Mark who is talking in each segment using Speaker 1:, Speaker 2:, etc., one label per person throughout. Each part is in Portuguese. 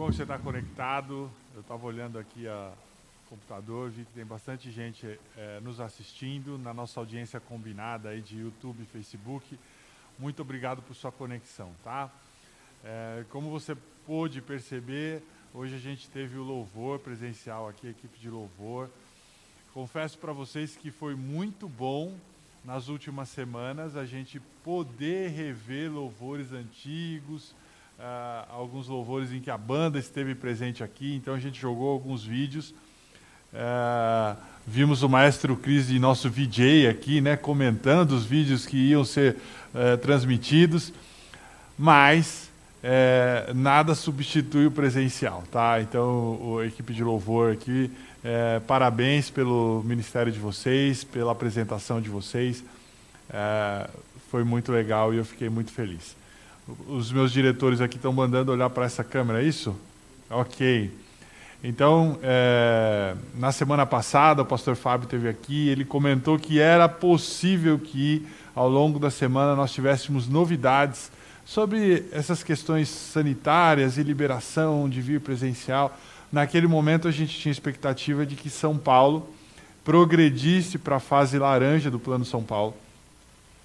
Speaker 1: bom que você está conectado. Eu estava olhando aqui o computador, vi que tem bastante gente é, nos assistindo na nossa audiência combinada aí de YouTube e Facebook. Muito obrigado por sua conexão, tá? É, como você pôde perceber, hoje a gente teve o louvor presencial aqui, a equipe de louvor. Confesso para vocês que foi muito bom nas últimas semanas a gente poder rever louvores antigos, uh, alguns louvores em que a banda esteve presente aqui, então a gente jogou alguns vídeos. Uh, vimos o maestro Cris e nosso VJ aqui, né, comentando os vídeos que iam ser uh, transmitidos, mas é, nada substitui o presencial, tá? Então, a equipe de louvor aqui, é, parabéns pelo ministério de vocês, pela apresentação de vocês, foi muito legal e eu fiquei muito feliz. Os meus diretores aqui estão mandando olhar para essa câmera, é isso? Ok. Então, é, na semana passada, o pastor Fábio esteve aqui, ele comentou que era possível que, ao longo da semana, nós tivéssemos novidades sobre essas questões sanitárias e liberação de vir presencial. Naquele momento, a gente tinha expectativa de que São Paulo progredisse para a fase laranja do Plano São Paulo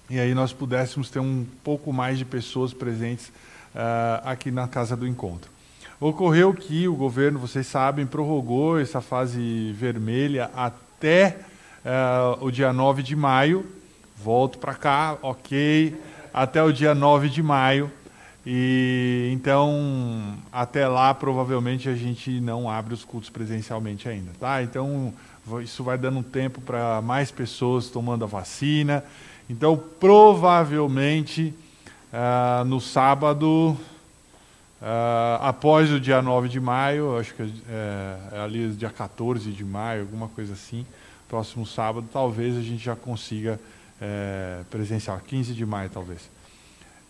Speaker 1: e aí nós pudéssemos ter um pouco mais de pessoas presentes uh, aqui na Casa do Encontro. Ocorreu que o governo, vocês sabem, prorrogou essa fase vermelha até uh, o dia 9 de maio. Volto para cá, ok, até o dia 9 de maio. E então, até lá, provavelmente a gente não abre os cultos presencialmente ainda, tá? Então, isso vai dando tempo para mais pessoas tomando a vacina então, provavelmente, uh, no sábado, uh, após o dia 9 de maio, acho que é, é ali dia 14 de maio, alguma coisa assim, próximo sábado, talvez a gente já consiga é, presencial, 15 de maio talvez.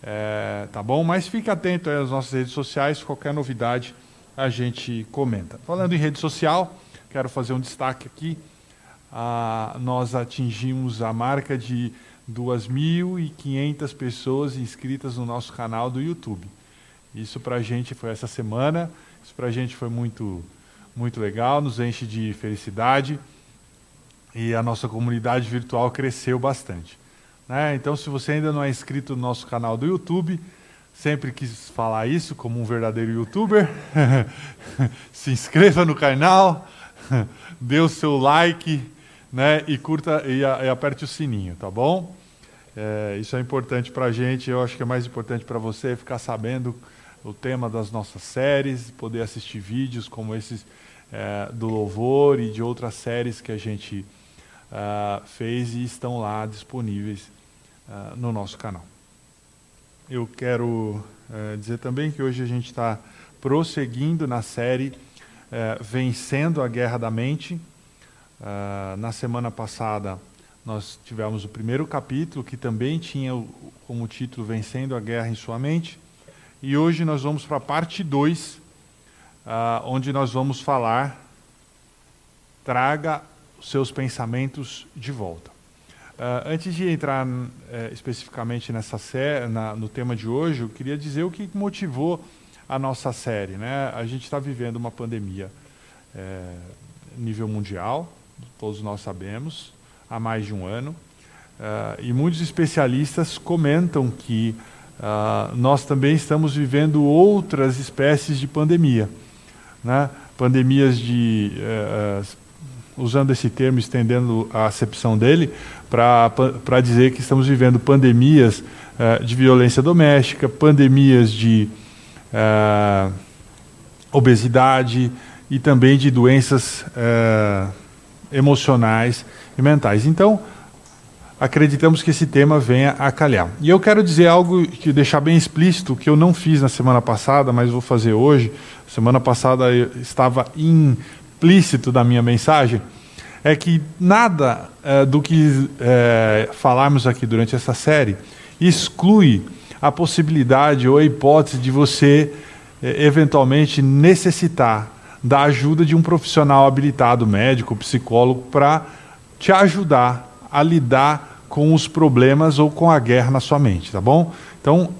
Speaker 1: É, tá bom? Mas fique atento às nossas redes sociais, qualquer novidade a gente comenta. Falando em rede social, quero fazer um destaque aqui. Ah, nós atingimos a marca de 2.500 pessoas inscritas no nosso canal do YouTube. Isso para a gente foi essa semana, isso para a gente foi muito, muito legal, nos enche de felicidade e a nossa comunidade virtual cresceu bastante. Né? Então, se você ainda não é inscrito no nosso canal do YouTube, sempre quis falar isso como um verdadeiro youtuber, se inscreva no canal, dê o seu like né, e curta e, e aperte o sininho, tá bom? É, isso é importante para a gente. Eu acho que é mais importante para você ficar sabendo o tema das nossas séries, poder assistir vídeos como esses é, do Louvor e de outras séries que a gente uh, fez e estão lá disponíveis uh, no nosso canal. Eu quero uh, dizer também que hoje a gente está prosseguindo na série Vencendo a Guerra da Mente. Na semana passada nós tivemos o primeiro capítulo, que também tinha como título Vencendo a Guerra em Sua Mente. E hoje nós vamos para a parte 2, uh, ah, onde nós vamos falar Traga os seus pensamentos de volta. Uh, antes de entrar uh, especificamente nessa série, na, no tema de hoje, eu queria dizer o que motivou a nossa série. Né? A gente está vivendo uma pandemia é, nível mundial, todos nós sabemos, há mais de um ano. Uh, e muitos especialistas comentam que uh, nós também estamos vivendo outras espécies de pandemia. Né? Pandemias de. Uh, usando esse termo, estendendo a acepção dele, para dizer que estamos vivendo pandemias de violência doméstica, pandemias de obesidade e também de doenças emocionais e mentais. Então, acreditamos que esse tema venha a calhar. E eu quero dizer algo que deixar bem explícito, que eu não fiz na semana passada, mas vou fazer hoje. Semana passada estava implícito da minha mensagem, é que nada é, do que é, falarmos aqui durante essa série exclui a possibilidade ou a hipótese de você é, eventualmente necessitar da ajuda de um profissional habilitado, médico, psicólogo, para te ajudar a lidar com os problemas ou com a guerra na sua mente, tá bom? Então,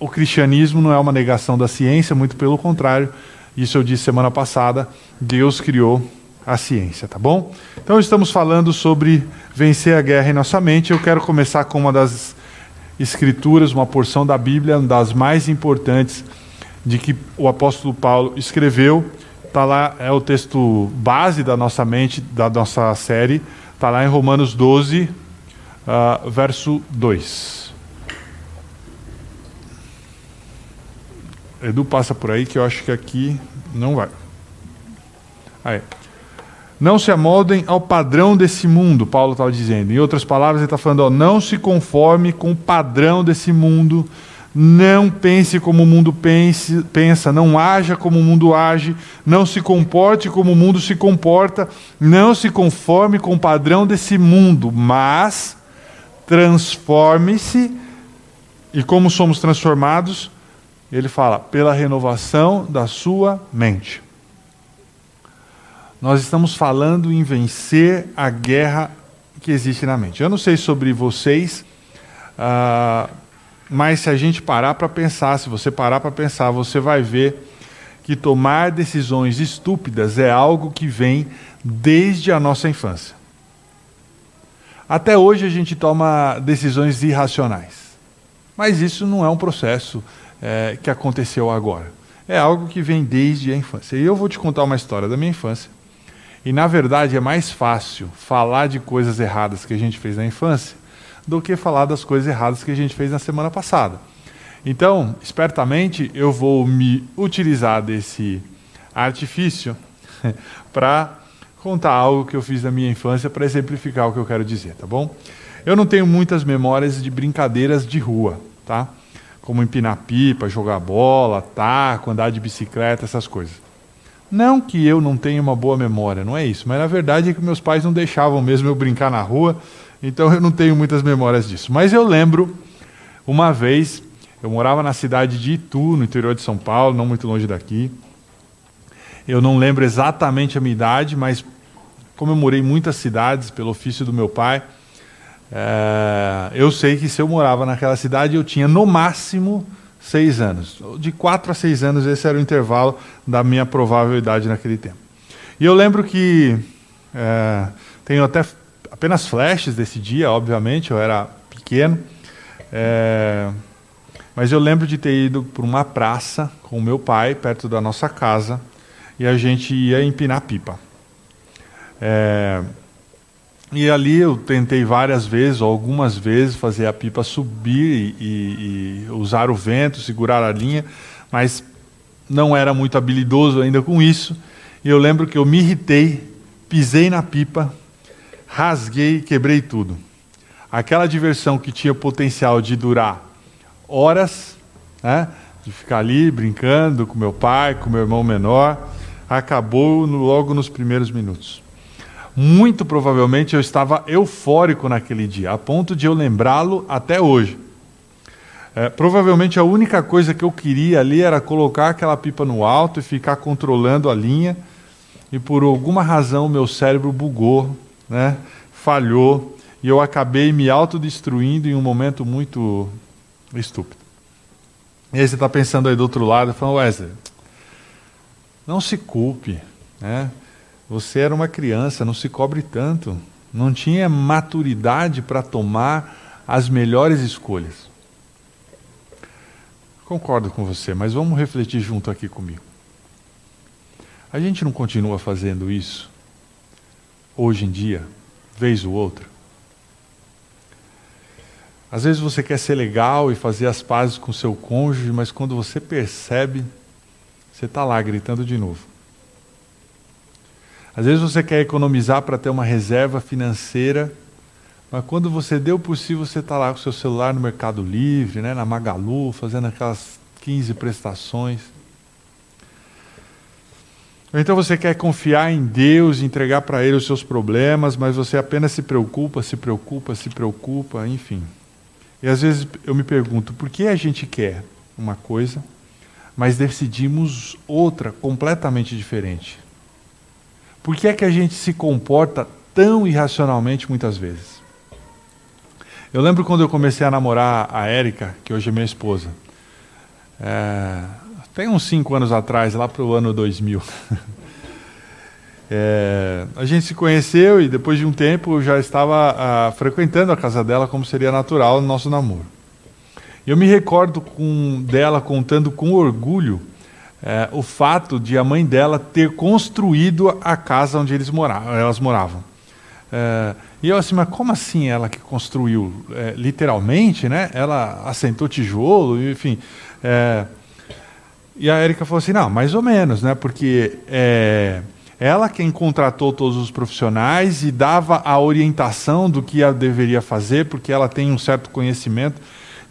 Speaker 1: o cristianismo não é uma negação da ciência, muito pelo contrário, Isso eu disse semana passada. Deus criou a ciência, tá bom? Então estamos falando sobre vencer a guerra em nossa mente. Eu quero começar com uma das escrituras, uma porção da Bíblia, uma das mais importantes de que o apóstolo Paulo escreveu. Está lá, é o texto base da nossa mente, da nossa série. Está lá em Romanos 12, uh, ah, verso 2. Edu passa por aí que eu acho que aqui não vai. Aí. Não se amoldem ao padrão desse mundo, Paulo estava dizendo. Em outras palavras, ele está falando: ó, não se conforme com o padrão desse mundo, não pense como o mundo pense, pensa, não haja como o mundo age, não se comporte como o mundo se comporta, não se conforme com o padrão desse mundo, mas transforme-se. E como somos transformados? Ele fala, pela renovação da sua mente. Nós estamos falando em vencer a guerra que existe na mente. Eu não sei sobre vocês, uh, mas se a gente parar para pensar, se você parar para pensar, você vai ver que tomar decisões estúpidas é algo que vem desde a nossa infância. Até hoje a gente toma decisões irracionais. Mas isso não é um processo é, que aconteceu agora. É algo que vem desde a infância. E eu vou te contar uma história da minha infância e na verdade é mais fácil falar de coisas erradas que a gente fez na infância do que falar das coisas erradas que a gente fez na semana passada. Então, espertamente, eu vou me utilizar desse artifício para contar algo que eu fiz na minha infância para exemplificar o que eu quero dizer, tá bom? Eu não tenho muitas memórias de brincadeiras de rua, tá? Como empinar pipa, jogar bola, taco, andar de bicicleta, essas coisas. Não que eu não tenha uma boa memória, não é isso, mas na verdade é que meus pais não deixavam mesmo eu brincar na rua, então eu não tenho muitas memórias disso. Mas eu lembro, uma vez, eu morava na cidade de Itu, no interior de São Paulo, não muito longe daqui. Eu não lembro exatamente a minha idade, mas como eu morei em muitas cidades pelo ofício do meu pai, é, eu sei que se eu morava naquela cidade, eu tinha no máximo seis anos. De quatro a seis anos, esse era o intervalo da minha provável idade naquele tempo. E eu lembro que é, tenho até apenas flashes desse dia, obviamente, eu era pequeno. É, mas eu lembro de ter ido para uma praça com o meu pai, perto da nossa casa, e a gente ia empinar pipa. É, e ali eu tentei várias vezes, ou algumas vezes, fazer a pipa subir e, e, usar o vento, segurar a linha, mas não era muito habilidoso ainda com isso. E eu lembro que eu me irritei, pisei na pipa, rasguei, quebrei tudo. Aquela diversão que tinha potencial de durar horas, né, de ficar ali brincando com meu pai, com meu irmão menor, acabou no, logo nos primeiros minutos. Muito provavelmente eu estava eufórico naquele dia, a ponto de eu lembrá-lo até hoje. É, provavelmente a única coisa que eu queria ali era colocar aquela pipa no alto e ficar controlando a linha, e por alguma razão meu cérebro bugou, né, falhou, e eu acabei me autodestruindo em um momento muito estúpido. E aí você está pensando aí do outro lado, falando, Wesley, não se culpe, né? Você era uma criança, não se cobre tanto. Não tinha maturidade para tomar as melhores escolhas. Concordo com você, mas vamos refletir junto aqui comigo. A gente não continua fazendo isso hoje em dia, vez ou outra? Às vezes você quer ser legal e fazer as pazes com seu cônjuge, mas quando você percebe, você está lá gritando de novo. Às vezes você quer economizar para ter uma reserva financeira, mas quando você deu por si, você está lá com seu celular no Mercado Livre, né, na Magalu, fazendo aquelas 15 prestações. Ou então você quer confiar em Deus, entregar para Ele os seus problemas, mas você apenas se preocupa, se preocupa, se preocupa, enfim. E às vezes eu me pergunto, por que a gente quer uma coisa, mas decidimos outra completamente diferente? Por que é que a gente se comporta tão irracionalmente muitas vezes? Eu lembro quando eu comecei a namorar a Érica, que hoje é minha esposa. É, tem uns cinco anos atrás, lá para o ano 2000. É, a gente se conheceu e depois de um tempo eu já estava ah, frequentando a casa dela como seria natural no nosso namoro. Eu me recordo com, dela contando com orgulho é, o fato de a mãe dela ter construído a casa onde eles moravam, elas moravam. É, e eu assim, mas como assim ela que construiu? É, literalmente, né? Ela assentou tijolo, enfim. E a Erika falou assim, não, mais ou menos, né? Porque é, ela quem contratou todos os profissionais e dava a orientação do que ela deveria fazer, porque ela tem um certo conhecimento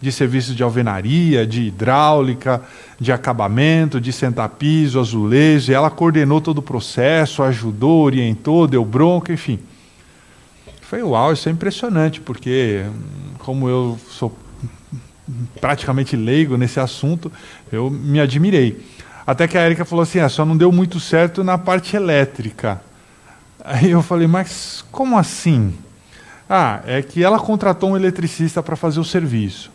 Speaker 1: de serviços de alvenaria, de hidráulica, de acabamento, de sentar piso, azulejo, e ela coordenou todo o processo, ajudou, orientou, deu bronca, enfim. Foi uau, isso é impressionante, porque como eu sou praticamente leigo nesse assunto, eu me admirei. Até que a Erika falou assim: ah, só não deu muito certo na parte elétrica. Aí eu falei: mas como assim? Ah, é que ela contratou um eletricista para fazer o serviço.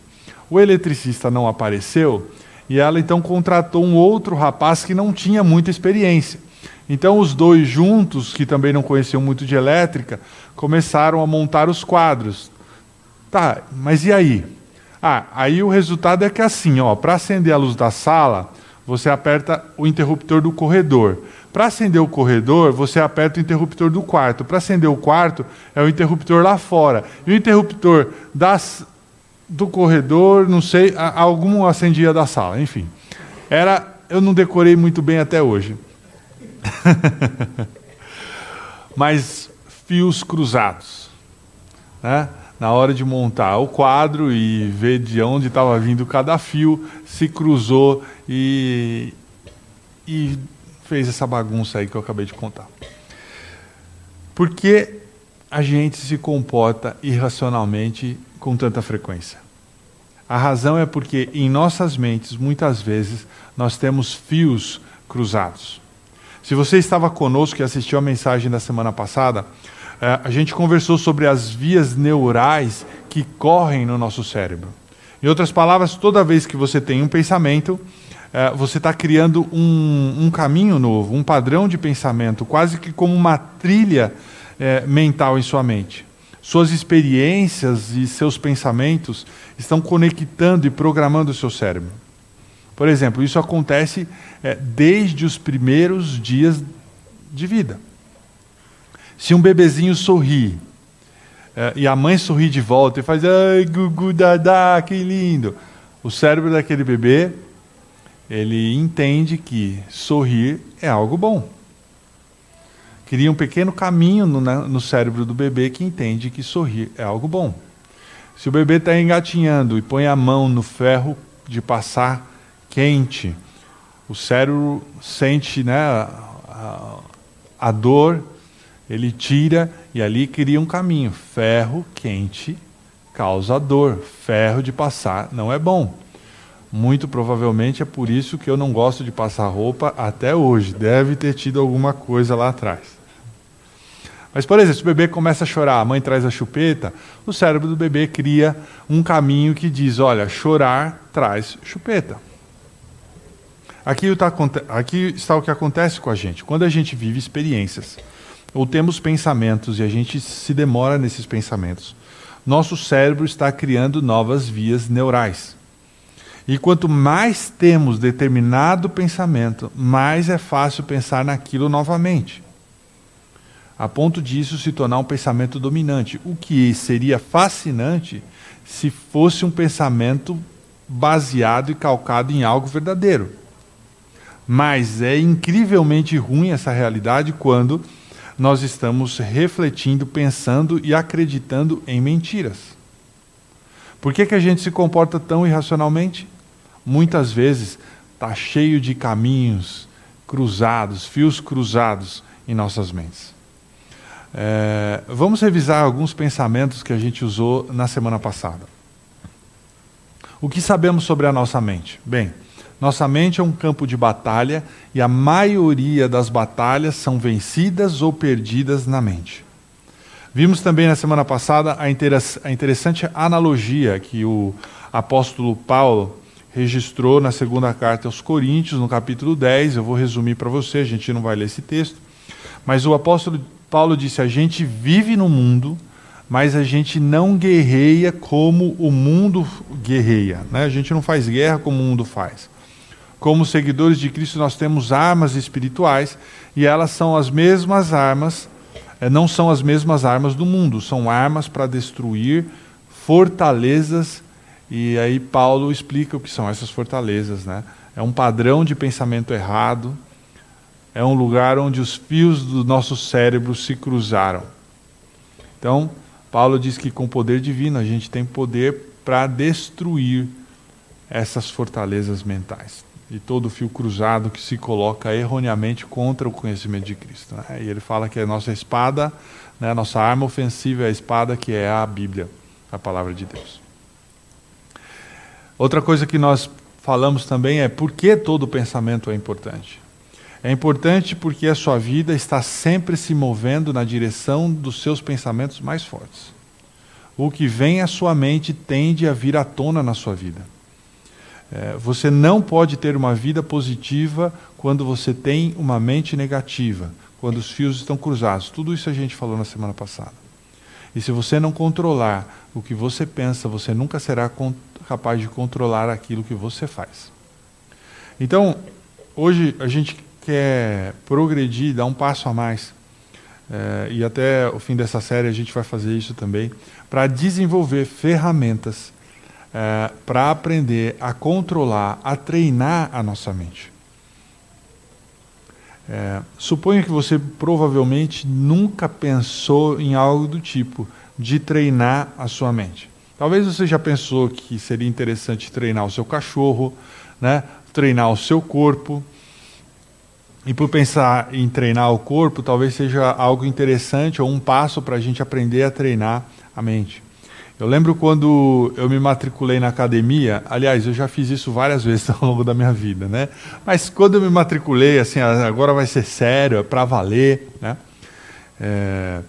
Speaker 1: O eletricista não apareceu e ela então contratou um outro rapaz que não tinha muita experiência. Então os dois juntos, que também não conheciam muito de elétrica, começaram a montar os quadros. Tá, mas e aí? Ah, aí o resultado é que assim, ó, para acender a luz da sala, você aperta o interruptor do corredor. Para acender o corredor, você aperta o interruptor do quarto. Para acender o quarto, é o interruptor lá fora. E o interruptor das, do corredor, não sei, algum acendia da sala, enfim. Era, eu não decorei muito bem até hoje. Mas fios cruzados. Né? Na hora de montar o quadro e ver de onde estava vindo cada fio, se cruzou e, e fez essa bagunça aí que eu acabei de contar. Por que a gente se comporta irracionalmente com tanta frequência? A razão é porque em nossas mentes, muitas vezes, nós temos fios cruzados. Se você estava conosco e assistiu a mensagem da semana passada, a gente conversou sobre as vias neurais que correm no nosso cérebro. Em outras palavras, toda vez que você tem um pensamento, eh, você está criando um, um, caminho novo, um padrão de pensamento, quase que como uma trilha eh, mental em sua mente. Suas experiências e seus pensamentos estão conectando e programando o seu cérebro. Por exemplo, isso acontece é, desde os primeiros dias de vida. Se um bebezinho sorri é, e a mãe sorri de volta e faz ai gugu que lindo, o cérebro daquele bebê ele entende que sorrir é algo bom. Cria um pequeno caminho no, no cérebro do bebê que entende que sorrir é algo bom. Se o bebê está engatinhando e põe a mão no ferro de passar quente. O cérebro sente né, a, a dor, ele tira e ali cria um caminho. Ferro quente causa dor, ferro de passar não é bom. Muito provavelmente é por isso que eu não gosto de passar roupa até hoje. Deve ter tido alguma coisa lá atrás. Mas, por exemplo, se o bebê começa a chorar, a mãe traz a chupeta, o cérebro do bebê cria um caminho que diz: olha, chorar traz chupeta. Aqui está, aqui está o que acontece com a gente. Quando a gente vive experiências, ou temos pensamentos e a gente se demora nesses pensamentos, nosso cérebro está criando novas vias neurais. E quanto mais temos determinado pensamento, mais é fácil pensar naquilo novamente. A ponto disso se tornar um pensamento dominante, o que seria fascinante se fosse um pensamento baseado e calcado em algo verdadeiro. Mas é incrivelmente ruim essa realidade quando nós estamos refletindo, pensando e acreditando em mentiras. Por que, que a gente se comporta tão irracionalmente? Muitas vezes está cheio de caminhos cruzados, fios cruzados em nossas mentes. É, vamos revisar alguns pensamentos que a gente usou na semana passada. O que sabemos sobre a nossa mente? Bem, nossa mente é um campo de batalha e a maioria das batalhas são vencidas ou perdidas na mente. Vimos também na semana passada a interessante analogia que o apóstolo Paulo registrou na segunda carta aos Coríntios, no capítulo 10. Eu vou resumir para você, a gente não vai ler esse texto. Mas o apóstolo Paulo disse: a gente vive no mundo, mas a gente não guerreia como o mundo guerreia. Né? A gente não faz guerra como o mundo faz. Como seguidores de Cristo, nós temos armas espirituais e elas são as mesmas armas, eh, não são as mesmas armas do mundo, são armas para destruir fortalezas. E aí Paulo explica o que são essas fortalezas. Né? É um padrão de pensamento errado, é um lugar onde os fios do nosso cérebro se cruzaram. Então, Paulo diz que com poder divino a gente tem poder para destruir essas fortalezas mentais e todo o fio cruzado que se coloca erroneamente contra o conhecimento de Cristo. Né? E ele fala que a nossa espada, né, a nossa arma ofensiva é a espada que é a Bíblia, a palavra de Deus. Outra coisa que nós falamos também é por que todo pensamento é importante. É importante porque a sua vida está sempre se movendo na direção dos seus pensamentos mais fortes. O que vem à sua mente tende a vir à tona na sua vida. É, você não pode ter uma vida positiva quando você tem uma mente negativa, quando os fios estão cruzados. Tudo isso a gente falou na semana passada. E se você não controlar o que você pensa, você nunca será capaz de controlar aquilo que você faz. Então, hoje a gente quer progredir, dar um passo a mais, é, e até o fim dessa série a gente vai fazer isso também, para desenvolver ferramentas é, para aprender a controlar, a treinar a nossa mente. É, suponha que você provavelmente nunca pensou em algo do tipo de treinar a sua mente. Talvez você já pensou que seria interessante treinar o seu cachorro, né? treinar o seu corpo, e por pensar em treinar o corpo, talvez seja algo interessante ou um passo para a gente aprender a treinar a mente. Eu lembro quando eu me matriculei na academia, aliás, eu já fiz isso várias vezes ao longo da minha vida, né? Mas quando eu me matriculei, assim, agora vai ser sério, é para valer, né? É,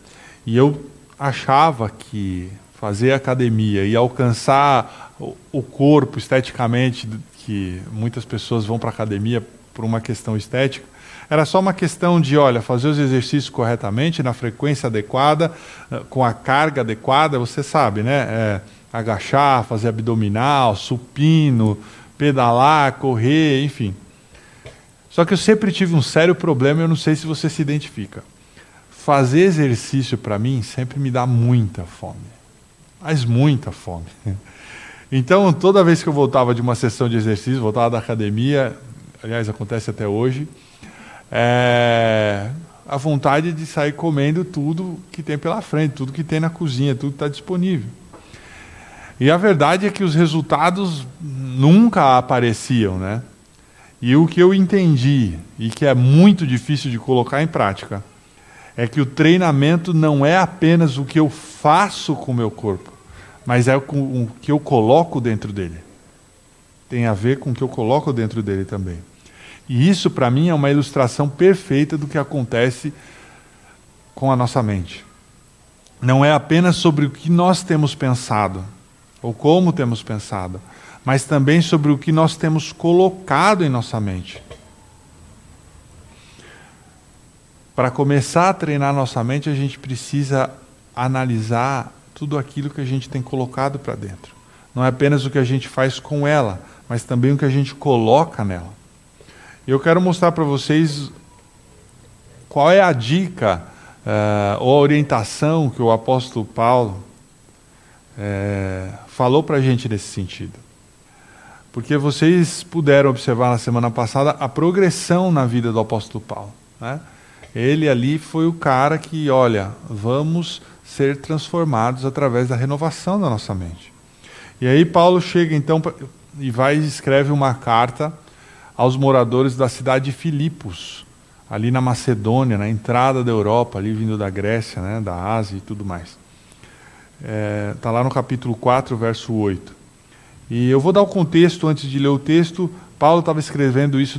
Speaker 1: e eu achava que fazer academia e alcançar o corpo esteticamente, que muitas pessoas vão para academia por uma questão estética, era só uma questão de, olha, fazer os exercícios corretamente, na frequência adequada, eh, com a carga adequada, você sabe, né? É, agachar, fazer abdominal, supino, pedalar, correr, enfim. Só que eu sempre tive um sério problema, eu não sei se você se identifica. Fazer exercício para mim sempre me dá muita fome. Mas muita fome. Então, toda vez que eu voltava de uma sessão de exercício, voltava da academia, aliás, acontece até hoje, é, a vontade de sair comendo tudo que tem pela frente, tudo que tem na cozinha, tudo que está disponível. E a verdade é que os resultados nunca apareciam, né? E o que eu entendi, e que é muito difícil de colocar em prática, é que o treinamento não é apenas o que eu faço com o meu corpo, mas é o que eu coloco dentro dele. Tem a ver com o que eu coloco dentro dele também. E isso, para mim, é uma ilustração perfeita do que acontece com a nossa mente. Não é apenas sobre o que nós temos pensado, ou como temos pensado, mas também sobre o que nós temos colocado em nossa mente. Para começar a treinar nossa mente, a gente precisa analisar tudo aquilo que a gente tem colocado para dentro. Não é apenas o que a gente faz com ela, mas também o que a gente coloca nela. Eu quero mostrar para vocês qual é a dica uh, ou a orientação que o apóstolo Paulo uh, falou para a gente nesse sentido. Porque vocês puderam observar na semana passada a progressão na vida do apóstolo Paulo. Né? Ele ali foi o cara que, olha, vamos ser transformados através da renovação da nossa mente. E aí Paulo chega então e vai e escreve uma carta aos moradores da cidade de Filipos, ali na Macedônia, na entrada da Europa, ali vindo da Grécia, né, da Ásia e tudo mais. Está é, tá lá no capítulo 4, verso 8. E eu vou dar o contexto antes de ler o texto. Paulo estava escrevendo isso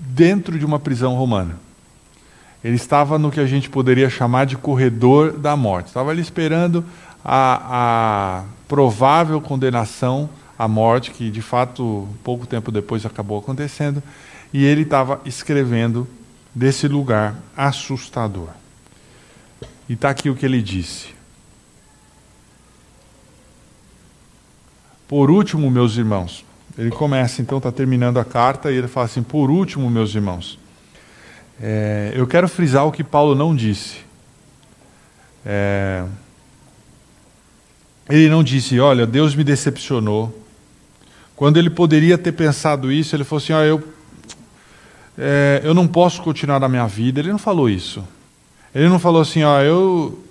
Speaker 1: dentro de uma prisão romana. Ele estava no que a gente poderia chamar de corredor da morte. Estava ali esperando a, a provável condenação a morte, que de fato pouco tempo depois acabou acontecendo, e ele estava escrevendo desse lugar assustador. E está aqui o que ele disse. Por último, meus irmãos, ele começa, então está terminando a carta, e ele fala assim: Por último, meus irmãos, é, eu quero frisar o que Paulo não disse. É, ele não disse, olha, Deus me decepcionou. Quando ele poderia ter pensado isso, ele falou assim: ó, eu, é, eu não posso continuar na minha vida. Ele não falou isso. Ele não falou assim: ó, eu,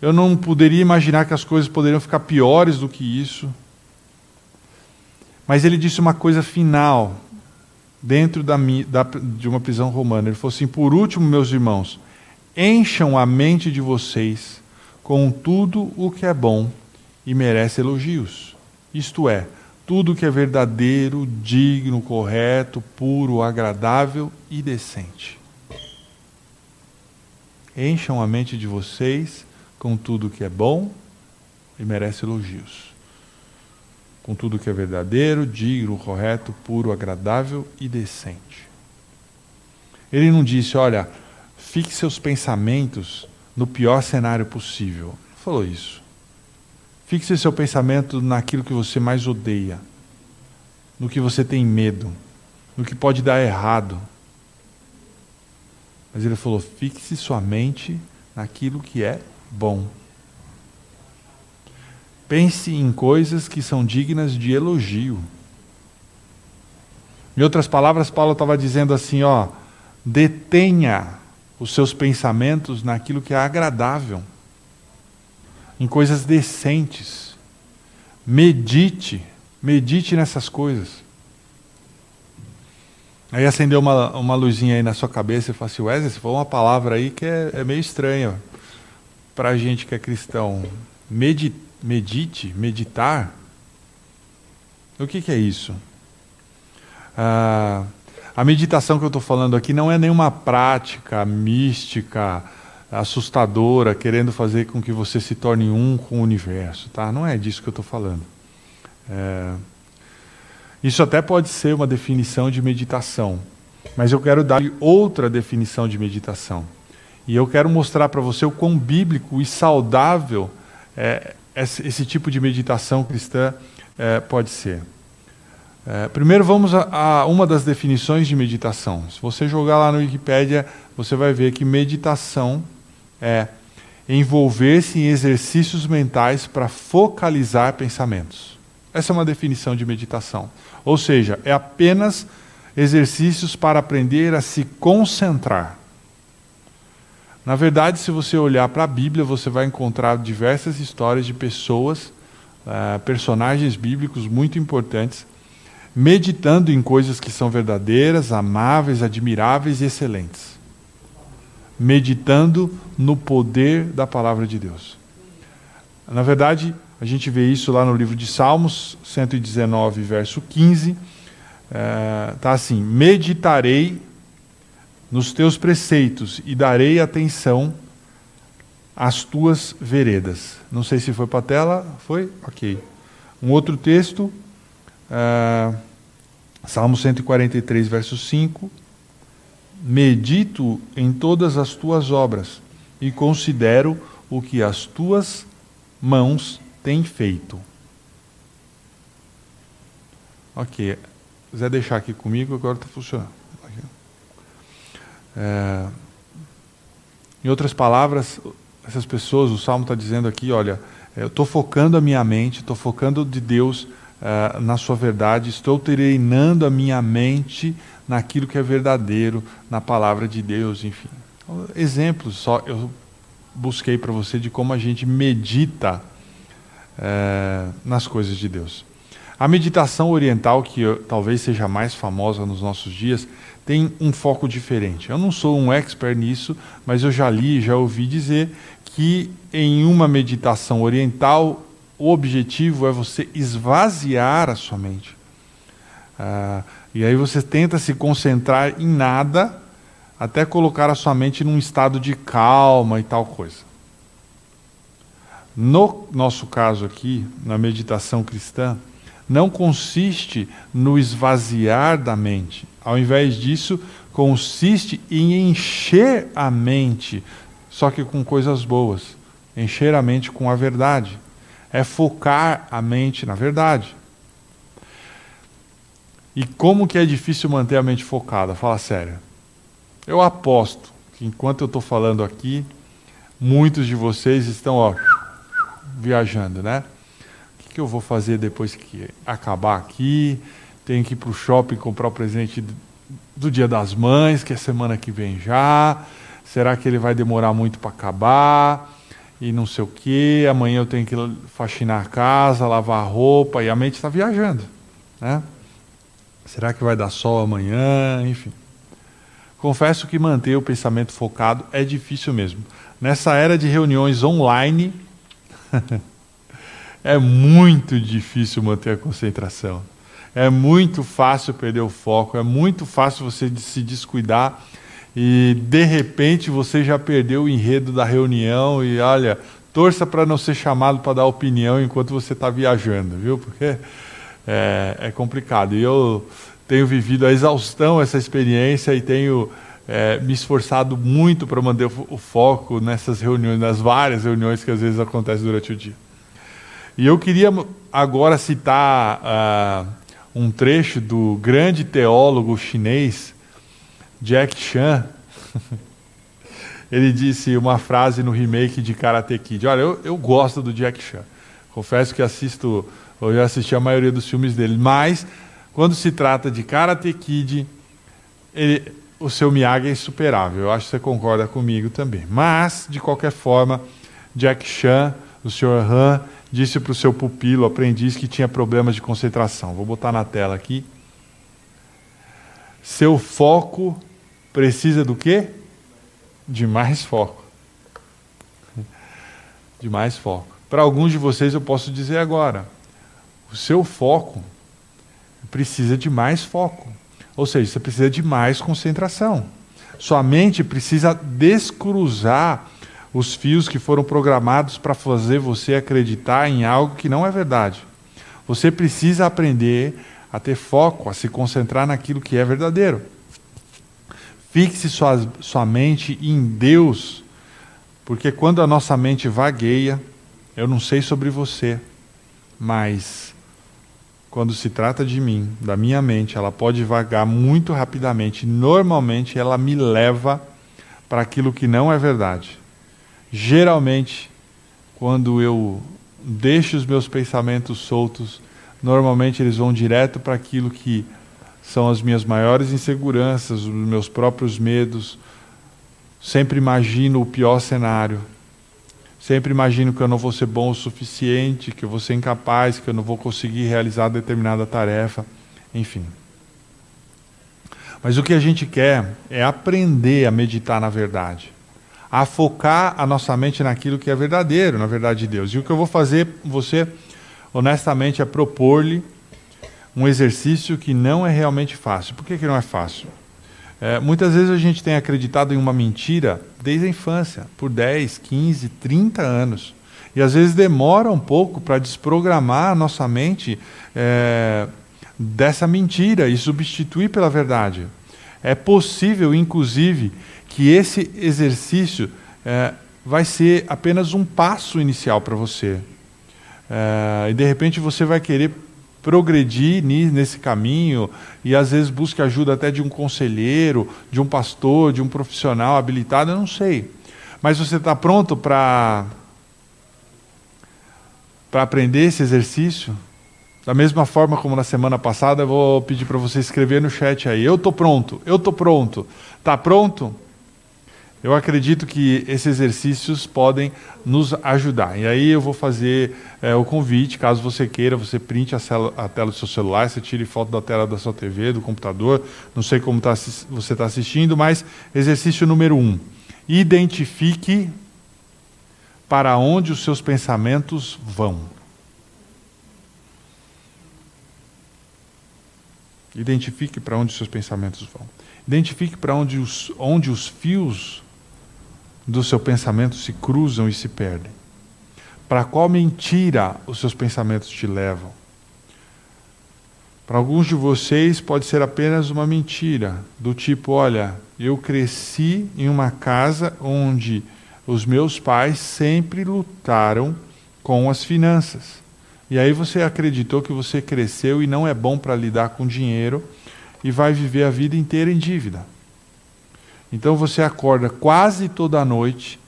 Speaker 1: eu não poderia imaginar que as coisas poderiam ficar piores do que isso. Mas ele disse uma coisa final, dentro da, da, de uma prisão romana. Ele falou assim: por último, meus irmãos, encham a mente de vocês com tudo o que é bom e merece elogios. Isto é, tudo que é verdadeiro, digno, correto, puro, agradável e decente. Encham a mente de vocês com tudo que é bom e merece elogios com tudo que é verdadeiro, digno, correto, puro, agradável e decente. Ele não disse, olha, fixe seus pensamentos no pior cenário possível. Não falou isso. Fixe seu pensamento naquilo que você mais odeia, no que você tem medo, no que pode dar errado. Mas ele falou: fixe sua mente naquilo que é bom. Pense em coisas que são dignas de elogio. Em outras palavras, Paulo estava dizendo assim: ó, detenha os seus pensamentos naquilo que é agradável, em coisas decentes. Medite, medite nessas coisas. Aí acendeu uma, uma luzinha aí na sua cabeça e falou assim: Wesley, você falou uma palavra aí que é, é meio estranha para a gente que é cristão. Meditar medite, meditar. O que, que é isso? Ah, a meditação que eu estou falando aqui não é nenhuma prática mística, assustadora, querendo fazer com que você se torne um com o universo. Tá? Não é disso que eu estou falando. É, isso até pode ser uma definição de meditação, mas eu quero dar outra definição de meditação. E eu quero mostrar para você o quão bíblico e saudável é, esse, esse tipo de meditação cristã é, pode ser. É, primeiro vamos a, a, uma das definições de meditação. Se você jogar lá no Wikipedia, você vai ver que meditação é envolver-se em exercícios mentais para focalizar pensamentos. Essa é uma definição de meditação. Ou seja, é apenas exercícios para aprender a se concentrar. Na verdade, se você olhar para a Bíblia, você vai encontrar diversas histórias de pessoas, uh, personagens bíblicos muito importantes, meditando em coisas que são verdadeiras, amáveis, admiráveis e excelentes. Meditando no poder da palavra de Deus. Na verdade, a gente vê isso lá no livro de Salmos, 119, verso 15. Está uh, assim: Meditarei nos teus preceitos e darei atenção às tuas veredas. Não sei se foi para a tela, foi? Ok. Um outro texto, uh, Salmo 143, verso 5. Medito em todas as tuas obras e considero o que as tuas mãos têm feito. Ok. Se quiser deixar aqui comigo, agora está funcionando. É, em outras palavras, essas pessoas, o Salmo está dizendo aqui: olha, eu estou focando a minha mente, estou focando de Deus uh, na sua verdade, estou treinando a minha mente naquilo que é verdadeiro, na palavra de Deus, enfim. Exemplos só eu busquei para você de como a gente medita uh, nas coisas de Deus. A meditação oriental, que eu, talvez seja mais famosa nos nossos dias, tem um foco diferente. Eu não sou um expert nisso, mas eu já li, já ouvi dizer que em uma meditação oriental o objetivo é você esvaziar a sua mente. Ah, e aí você tenta se concentrar em nada até colocar a sua mente num estado de calma e tal coisa. No nosso caso aqui, na meditação cristã, não consiste no esvaziar da mente. Ao invés disso, consiste em encher a mente, só que com coisas boas. Encher a mente com a verdade. É focar a mente na verdade. E como que é difícil manter a mente focada? Fala sério. Eu aposto que enquanto eu estou falando aqui, muitos de vocês estão ó, viajando, né? O que, que eu vou fazer depois que acabar aqui? Tenho que ir para o shopping comprar o presente do Dia das Mães, que é semana que vem já. Será que ele vai demorar muito para acabar? E não sei o quê. Amanhã eu tenho que faxinar a casa, lavar a roupa, e a mente está viajando. Né? Será que vai dar sol amanhã? Enfim. Confesso que manter o pensamento focado é difícil mesmo. Nessa era de reuniões online, é muito difícil manter a concentração. É muito fácil perder o foco, é muito fácil você se descuidar e de repente você já perdeu o enredo da reunião e olha, torça para não ser chamado para dar opinião enquanto você está viajando, viu? Porque é, é, complicado. E eu tenho vivido a exaustão essa experiência e tenho é, me esforçado muito para manter o, foco nessas reuniões, nas várias reuniões que às vezes acontecem durante o dia. E eu queria agora citar. Uh, um trecho do grande teólogo chinês Jack Chan. Ele disse uma frase no remake de Karate Kid. Olha, eu, eu gosto do Jack Chan. Confesso que assisto, eu já assisti a maioria dos filmes dele, mas quando se trata de Karate Kid, ele, o seu Miyagi é insuperável. Eu acho que você concorda comigo também. Mas, de qualquer forma, Jack Chan, o Sr. Han, disse para o seu pupilo, aprendiz, que tinha problemas de concentração. Vou botar na tela aqui. Seu foco precisa do quê? De mais foco. De mais foco. Para alguns de vocês eu posso dizer agora, o seu foco precisa de mais foco. Ou seja, você precisa de mais concentração. Sua mente precisa descruzar os fios que foram programados para fazer você acreditar em algo que não é verdade. Você precisa aprender a ter foco, a se concentrar naquilo que é verdadeiro. Fixe sua, sua mente em Deus, porque quando a nossa mente vagueia, eu não sei sobre você, mas quando se trata de mim, da minha mente, ela pode vagar muito rapidamente. Normalmente ela me leva para aquilo que não é verdade. Geralmente, quando eu deixo os meus pensamentos soltos, normalmente eles vão direto para aquilo que são as minhas maiores inseguranças, os meus próprios medos. Sempre imagino o pior cenário. Sempre imagino que eu não vou ser bom o suficiente, que eu vou ser incapaz, que eu não vou conseguir realizar determinada tarefa. Enfim. Mas o que a gente quer é aprender a meditar na verdade a focar a nossa mente naquilo que é verdadeiro, na verdade de Deus. E o que eu vou fazer, você, honestamente, é propor-lhe um exercício que não é realmente fácil. Por que, que não é fácil? É, muitas vezes a gente tem acreditado em uma mentira desde a infância, por 10, 15, 30 anos. E às vezes demora um pouco para desprogramar a nossa mente é, dessa mentira e substituir pela verdade. É possível, inclusive, que esse exercício é, vai ser apenas um passo inicial para você. É, e de repente você vai querer progredir nesse caminho e às vezes busca ajuda até de um conselheiro, de um pastor, de um profissional habilitado, eu não sei. Mas você está pronto para para aprender esse exercício? Da mesma forma como na semana passada, eu vou pedir para você escrever no chat aí. Eu estou pronto, eu estou pronto. Está pronto? Eu acredito que esses exercícios podem nos ajudar. E aí eu vou fazer é, o convite, caso você queira, você printe a, cela, a, tela do seu celular, você tire foto da tela da sua TV, do computador, não sei como tá, você está assistindo, mas exercício número um. Identifique para onde os seus pensamentos vão. Identifique para onde os seus pensamentos vão. Identifique para onde os, onde os fios do seu pensamento se cruzam e se perdem? Para qual mentira os seus pensamentos te levam? Para alguns de vocês pode ser apenas uma mentira, do tipo: olha, eu cresci em uma casa onde os meus pais sempre lutaram com as finanças. E aí você acreditou que você cresceu e não é bom para lidar com dinheiro e vai viver a vida inteira em dívida. Então você acorda quase toda noite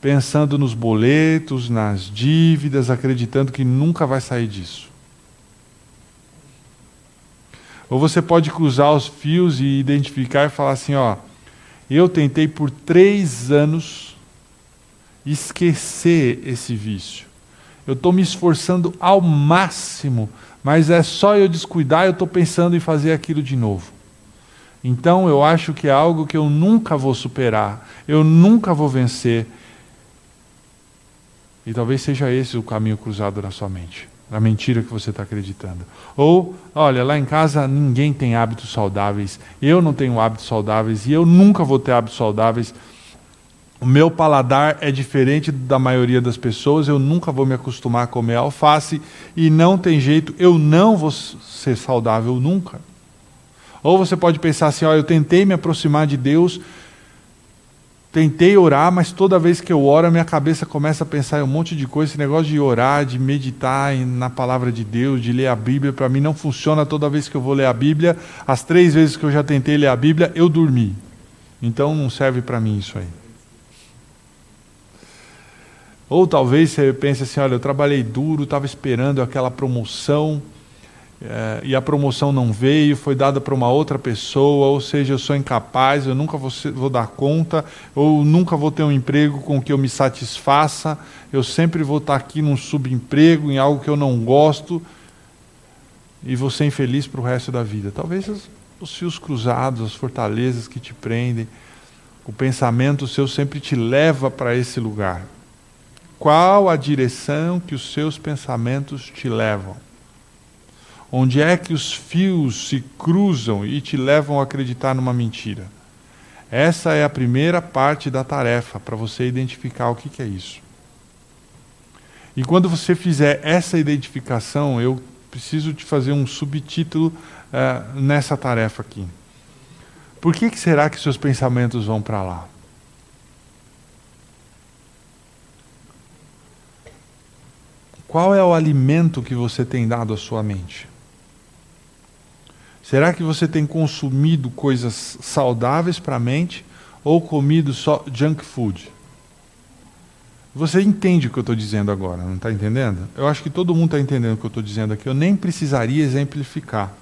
Speaker 1: pensando nos boletos, nas dívidas, acreditando que nunca vai sair disso. Ou você pode cruzar os fios e identificar e falar assim: ó, eu tentei por três anos esquecer esse vício. Eu estou me esforçando ao máximo, mas é só eu descuidar, eu estou pensando em fazer aquilo de novo. Então eu acho que é algo que eu nunca vou superar, eu nunca vou vencer. E talvez seja esse o caminho cruzado na sua mente, na mentira que você está acreditando. Ou, olha, lá em casa ninguém tem hábitos saudáveis, eu não tenho hábitos saudáveis e eu nunca vou ter hábitos saudáveis. O meu paladar é diferente da maioria das pessoas, eu nunca vou me acostumar a comer alface e não tem jeito, eu não vou ser saudável nunca. Ou você pode pensar assim: ó, eu tentei me aproximar de Deus, tentei orar, mas toda vez que eu oro, minha cabeça começa a pensar em um monte de coisa. Esse negócio de orar, de meditar na palavra de Deus, de ler a Bíblia, para mim não funciona toda vez que eu vou ler a Bíblia. As três vezes que eu já tentei ler a Bíblia, eu dormi. Então não serve para mim isso aí. Ou talvez você pense assim: olha, eu trabalhei duro, estava esperando aquela promoção é, e a promoção não veio, foi dada para uma outra pessoa, ou seja, eu sou incapaz, eu nunca vou, vou dar conta, ou nunca vou ter um emprego com que eu me satisfaça, eu sempre vou estar aqui num subemprego, em algo que eu não gosto, e vou ser infeliz para o resto da vida. Talvez os, os fios cruzados, as fortalezas que te prendem, o pensamento seu sempre te leva para esse lugar. Qual a direção que os seus pensamentos te levam? Onde é que os fios se cruzam e te levam a acreditar numa mentira? Essa é a primeira parte da tarefa para você identificar o que, que é isso. E quando você fizer essa identificação, eu preciso te fazer um subtítulo uh, nessa tarefa aqui. Por que, que será que seus pensamentos vão para lá? Qual é o alimento que você tem dado à sua mente? Será que você tem consumido coisas saudáveis para a mente ou comido só junk food? Você entende o que eu estou dizendo agora, não está entendendo? Eu acho que todo mundo está entendendo o que eu estou dizendo aqui. Eu nem precisaria exemplificar.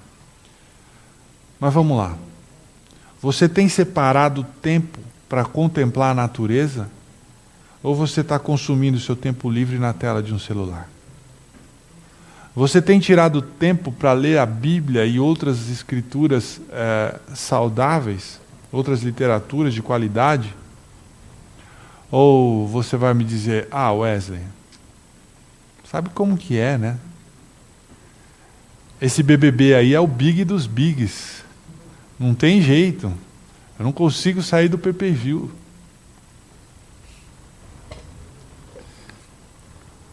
Speaker 1: Mas vamos lá. Você tem separado tempo para contemplar a natureza? Ou você está consumindo seu tempo livre na tela de um celular? Você tem tirado tempo para ler a Bíblia e outras escrituras é, saudáveis, outras literaturas de qualidade? Ou você vai me dizer, ah, Wesley, sabe como que é, né? Esse BBB aí é o big dos bigs. Não tem jeito. Eu não consigo sair do PPV.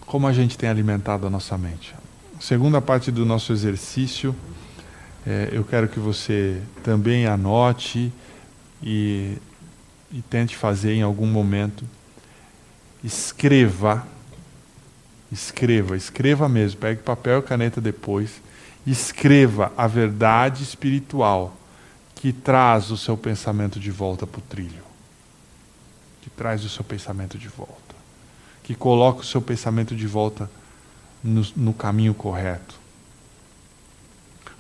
Speaker 1: Como a gente tem alimentado a nossa mente? Segunda parte do nosso exercício, é, eu quero que você também anote e, e tente fazer em algum momento. Escreva, escreva, escreva mesmo, pegue papel e caneta depois. Escreva a verdade espiritual que traz o seu pensamento de volta para o trilho. Que traz o seu pensamento de volta. Que coloca o seu pensamento de volta no, no caminho correto?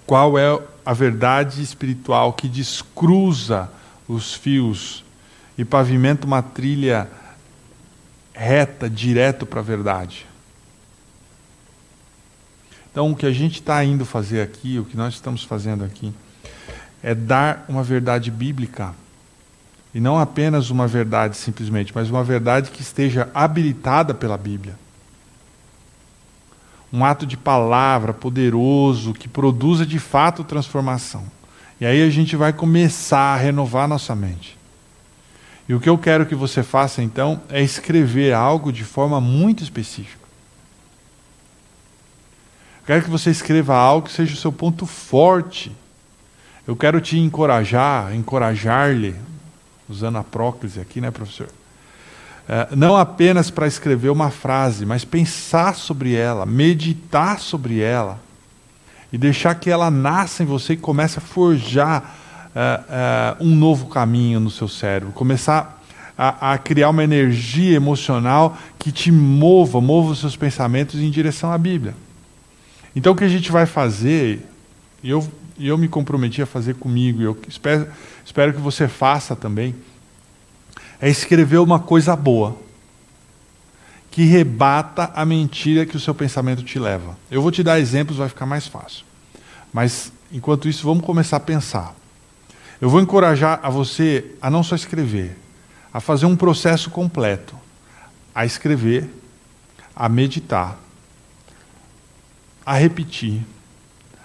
Speaker 1: Qual é a verdade espiritual que descruza os fios e pavimenta uma trilha reta, direto para a verdade? Então, o que a gente está indo fazer aqui, o que nós estamos fazendo aqui, é dar uma verdade bíblica. E não apenas uma verdade simplesmente, mas uma verdade que esteja habilitada pela Bíblia um ato de palavra poderoso que produza de fato transformação. E aí a gente vai começar a renovar nossa mente. E o que eu quero que você faça então é escrever algo de forma muito específica. quero que você escreva algo que seja o seu ponto forte. Eu quero te encorajar, encorajar-lhe, usando a próclise aqui, né, professor? É, não apenas para escrever uma frase, mas pensar sobre ela, meditar sobre ela e deixar que ela nasça em você e comece a forjar é, é, um novo caminho no seu cérebro, começar a, a, criar uma energia emocional que te mova, mova os seus pensamentos em direção à Bíblia. Então o que a gente vai fazer, e eu, eu me comprometi a fazer comigo, e eu espero, espero que você faça também, é escrever uma coisa boa que rebata a mentira que o seu pensamento te leva. Eu vou te dar exemplos, vai ficar mais fácil. Mas, enquanto isso, vamos começar a pensar. Eu vou encorajar a você a não só escrever, a fazer um processo completo. A escrever, a meditar, a repetir,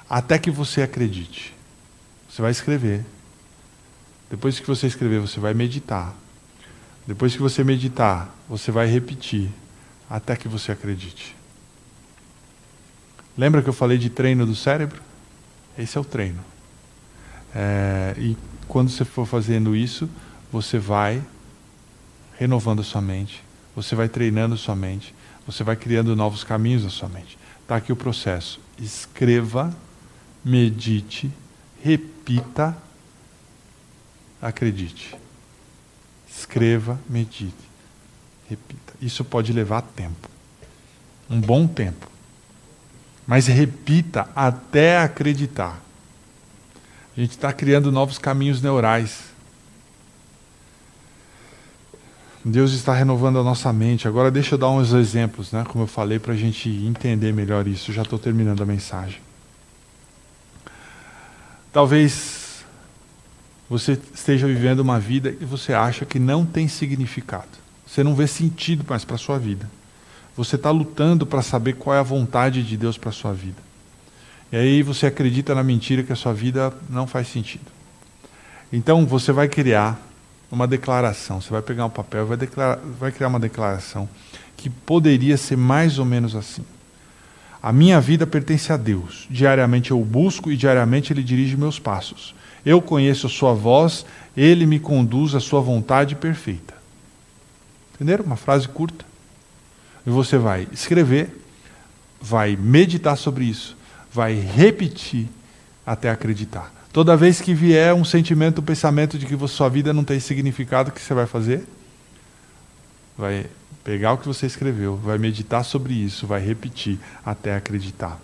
Speaker 1: até que você acredite. Você vai escrever. Depois que você escrever, você vai meditar. Depois que você meditar, você vai repetir até que você acredite. Lembra que eu falei de treino do cérebro? Esse é o treino. É, e quando você for fazendo isso, você vai renovando a sua mente, você vai treinando a sua mente, você vai criando novos caminhos na sua mente. Está aqui o processo. Escreva, medite, repita, acredite. Escreva, medite, repita. Isso pode levar tempo. Um bom tempo. Mas repita até acreditar. A gente está criando novos caminhos neurais. Deus está renovando a nossa mente. Agora deixa eu dar uns exemplos, né? Como eu falei, para a gente entender melhor isso. Já estou terminando a mensagem. Talvez você esteja vivendo uma vida e você acha que não tem significado. Você não vê sentido mais para a sua vida. Você está lutando para saber qual é a vontade de Deus para a sua vida. E aí você acredita na mentira que a sua vida não faz sentido. Então você vai criar uma declaração. Você vai pegar um papel, vai, declarar, vai criar uma declaração que poderia ser mais ou menos assim. A minha vida pertence a Deus. Diariamente eu o busco e diariamente Ele dirige meus passos. Eu conheço a sua voz, ele me conduz à sua vontade perfeita. Entenderam? Uma frase curta. E você vai escrever, vai meditar sobre isso, vai repetir até acreditar. Toda vez que vier um sentimento, um pensamento de que sua vida não tem significado, o que você vai fazer? Vai pegar o que você escreveu, vai meditar sobre isso, vai repetir até acreditar.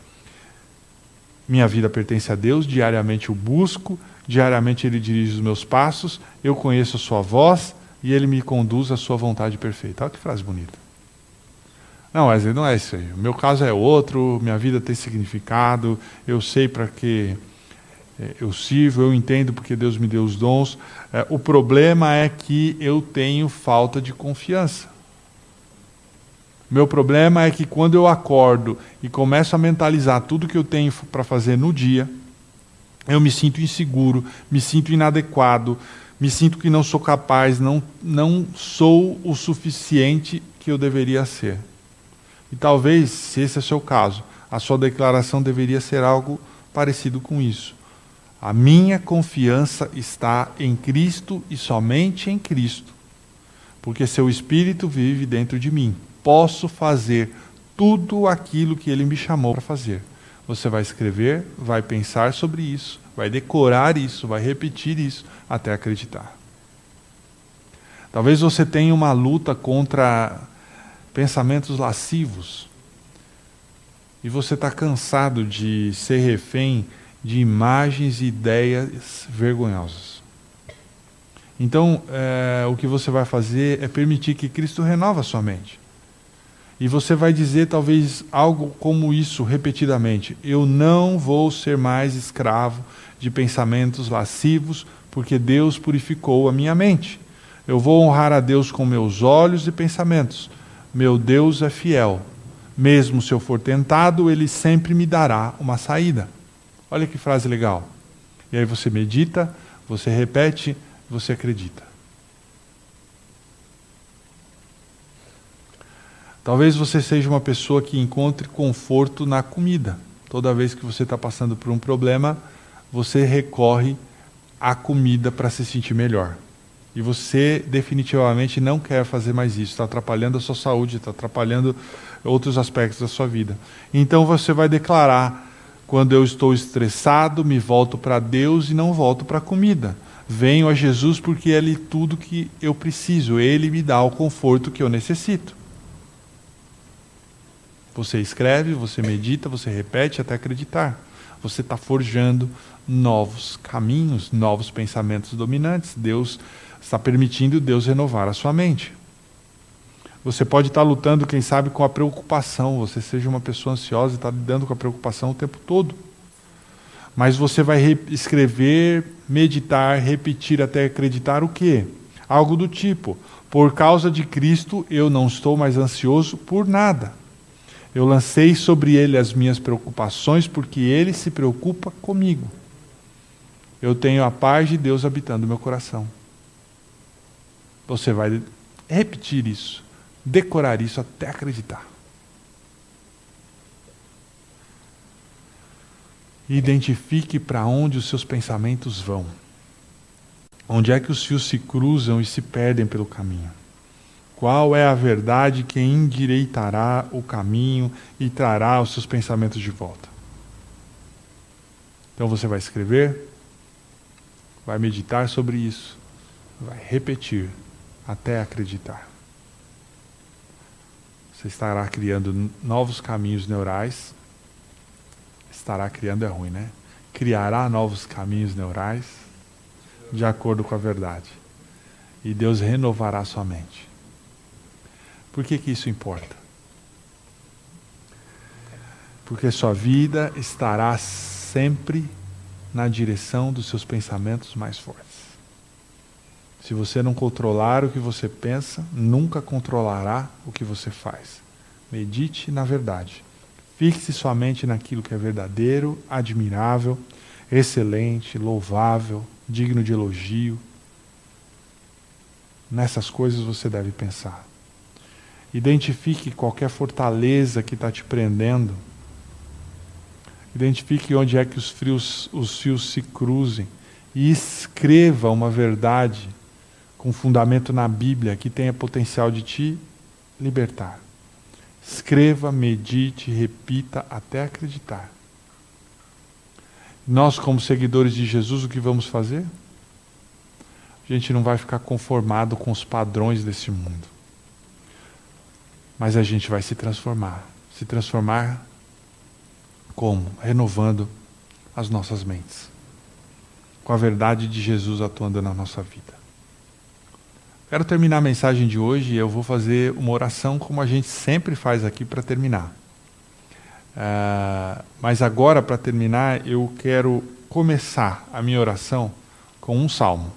Speaker 1: Minha vida pertence a Deus, diariamente o busco, diariamente Ele dirige os meus passos, eu conheço a Sua voz e Ele me conduz à Sua vontade perfeita. Olha que frase bonita. Não, Wesley, não é isso aí. O meu caso é outro, minha vida tem significado, eu sei para que é, eu sirvo, eu entendo porque Deus me deu os dons. É, o problema é que eu tenho falta de confiança. Meu problema é que quando eu acordo e começo a mentalizar tudo que eu tenho para fazer no dia, eu me sinto inseguro, me sinto inadequado, me sinto que não sou capaz, não, não sou o suficiente que eu deveria ser. E talvez, se esse é o seu caso, a sua declaração deveria ser algo parecido com isso. A minha confiança está em Cristo e somente em Cristo, porque seu Espírito vive dentro de mim. Posso fazer tudo aquilo que ele me chamou para fazer. Você vai escrever, vai pensar sobre isso, vai decorar isso, vai repetir isso até acreditar. Talvez você tenha uma luta contra pensamentos lascivos. E você está cansado de ser refém de imagens e ideias vergonhosas. Então, é, o que você vai fazer é permitir que Cristo renova sua mente. E você vai dizer talvez algo como isso repetidamente: Eu não vou ser mais escravo de pensamentos lascivos, porque Deus purificou a minha mente. Eu vou honrar a Deus com meus olhos e pensamentos. Meu Deus é fiel. Mesmo se eu for tentado, ele sempre me dará uma saída. Olha que frase legal. E aí você medita, você repete, você acredita. Talvez você seja uma pessoa que encontre conforto na comida. Toda vez que você está passando por um problema, você recorre à comida para se sentir melhor. E você definitivamente não quer fazer mais isso. Está atrapalhando a sua saúde, está atrapalhando outros aspectos da sua vida. Então você vai declarar: quando eu estou estressado, me volto para Deus e não volto para a comida. Venho a Jesus porque Ele é tudo que eu preciso. Ele me dá o conforto que eu necessito. Você escreve, você medita, você repete até acreditar. Você está forjando novos caminhos, novos pensamentos dominantes. Deus está permitindo Deus renovar a sua mente. Você pode estar lutando, quem sabe, com a preocupação. Você seja uma pessoa ansiosa e está lidando com a preocupação o tempo todo. Mas você vai escrever, meditar, repetir até acreditar o quê? Algo do tipo: por causa de Cristo eu não estou mais ansioso por nada. Eu lancei sobre ele as minhas preocupações porque ele se preocupa comigo. Eu tenho a paz de Deus habitando meu coração. Você vai repetir isso, decorar isso até acreditar. Identifique para onde os seus pensamentos vão. Onde é que os fios se cruzam e se perdem pelo caminho? Qual é a verdade que endireitará o caminho e trará os seus pensamentos de volta? Então você vai escrever, vai meditar sobre isso, vai repetir até acreditar. Você estará criando novos caminhos neurais. Estará criando é ruim, né? Criará novos caminhos neurais de acordo com a verdade. E Deus renovará sua mente. Por que, que isso importa? Porque sua vida estará sempre na direção dos seus pensamentos mais fortes. Se você não controlar o que você pensa, nunca controlará o que você faz. Medite na verdade. Fixe sua mente naquilo que é verdadeiro, admirável, excelente, louvável, digno de elogio. Nessas coisas você deve pensar. Identifique qualquer fortaleza que está te prendendo. Identifique onde é que os, frios, os fios se cruzem. E escreva uma verdade com fundamento na Bíblia que tenha potencial de te libertar. Escreva, medite, repita até acreditar. Nós, como seguidores de Jesus, o que vamos fazer? A gente não vai ficar conformado com os padrões desse mundo. Mas a gente vai se transformar. Se transformar como? Renovando as nossas mentes. Com a verdade de Jesus atuando na nossa vida. Quero terminar a mensagem de hoje e eu vou fazer uma oração como a gente sempre faz aqui para terminar. Uh, mas agora, para terminar, eu quero começar a minha oração com um salmo.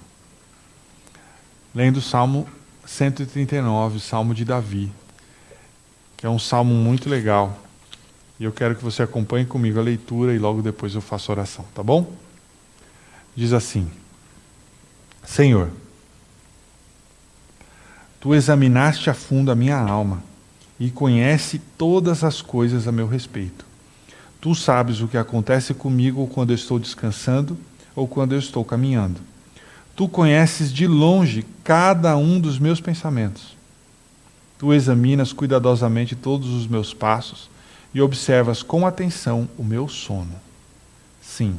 Speaker 1: Lendo o Salmo 139, o Salmo de Davi que é um salmo muito legal. E eu quero que você acompanhe comigo a leitura e logo depois eu faço oração, tá bom? Diz assim: Senhor, tu examinaste a fundo a minha alma e conhece todas as coisas a meu respeito. Tu sabes o que acontece comigo quando eu estou descansando ou quando eu estou caminhando. Tu conheces de longe cada um dos meus pensamentos. Tu examinas cuidadosamente todos os meus passos e observas com atenção o meu sono. Sim,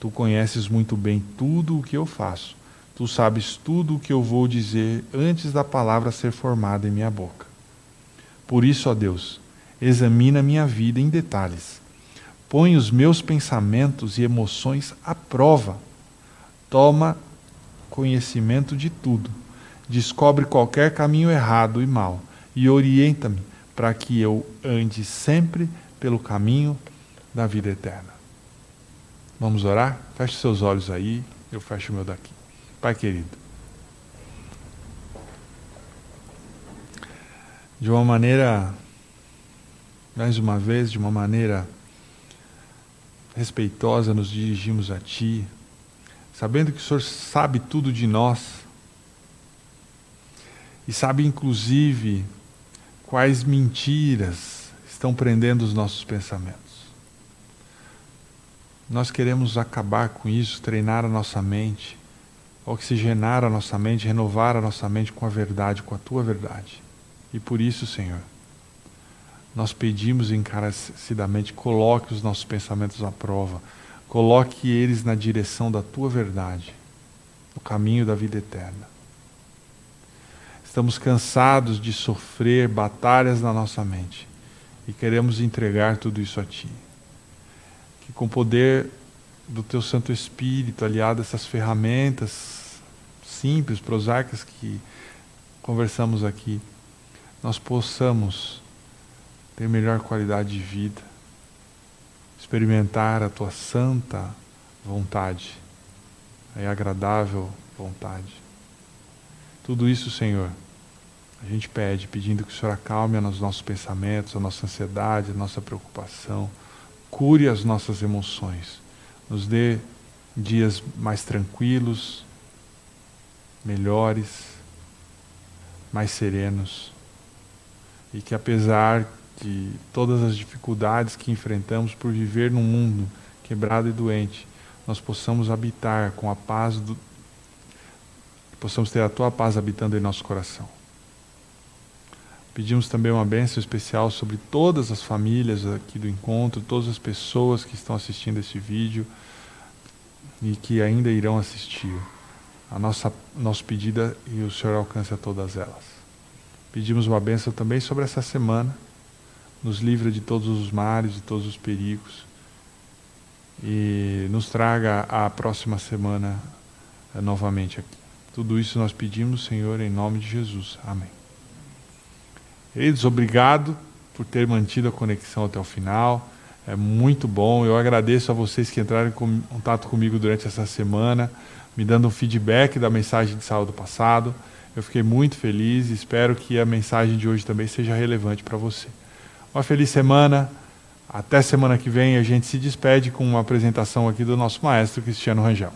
Speaker 1: tu conheces muito bem tudo o que eu faço. Tu sabes tudo o que eu vou dizer antes da palavra ser formada em minha boca. Por isso, ó Deus, examina minha vida em detalhes. Põe os meus pensamentos e emoções à prova. Toma conhecimento de tudo. Descobre qualquer caminho errado e mau e orienta-me para que eu ande sempre pelo caminho da vida eterna. Vamos orar? Feche seus olhos aí, eu fecho o meu daqui. Pai querido, de uma maneira, mais uma vez, de uma maneira respeitosa, nos dirigimos a Ti, sabendo que o Senhor sabe tudo de nós e sabe, inclusive, quais mentiras estão prendendo os nossos pensamentos. Nós queremos acabar com isso, treinar a nossa mente, oxigenar a nossa mente, renovar a nossa mente com a verdade, com a tua verdade. E por isso, Senhor, nós pedimos encarecidamente, coloque os nossos pensamentos à prova, coloque eles na direção da tua verdade, no caminho da vida eterna. Estamos cansados de sofrer batalhas na nossa mente e queremos entregar tudo isso a Ti que com o poder do teu Santo Espírito, aliado a essas ferramentas simples, prosaicas que conversamos aqui, nós possamos ter melhor qualidade de vida, experimentar a tua santa vontade, a agradável vontade. Tudo isso, Senhor, a gente pede, pedindo que o Senhor acalme os nossos pensamentos, a nossa ansiedade, a nossa preocupação cure as nossas emoções, nos dê dias mais tranquilos, melhores, mais serenos. E que apesar de todas as dificuldades que enfrentamos por viver num mundo quebrado e doente, nós possamos habitar com a paz do possamos ter a tua paz habitando em nosso coração. Pedimos também uma bênção especial sobre todas as famílias aqui do encontro, todas as pessoas que estão assistindo esse vídeo e que ainda irão assistir. A nossa nosso pedido é e o Senhor alcance a todas elas. Pedimos uma bênção também sobre essa semana, nos livra de todos os males, de todos os perigos e nos traga a próxima semana eh, novamente aqui. Tudo isso nós pedimos, Senhor, em nome de Jesus. Amém. Queridos, obrigado por ter mantido a conexão até o final. É muito bom. Eu agradeço a vocês que entraram em contato comigo durante essa semana, me dando um feedback da mensagem de sábado passado. Eu fiquei muito feliz e espero que a mensagem de hoje também seja relevante para você. Uma feliz semana. Até semana que vem a gente se despede com uma apresentação aqui do nosso maestro Cristiano Rangel.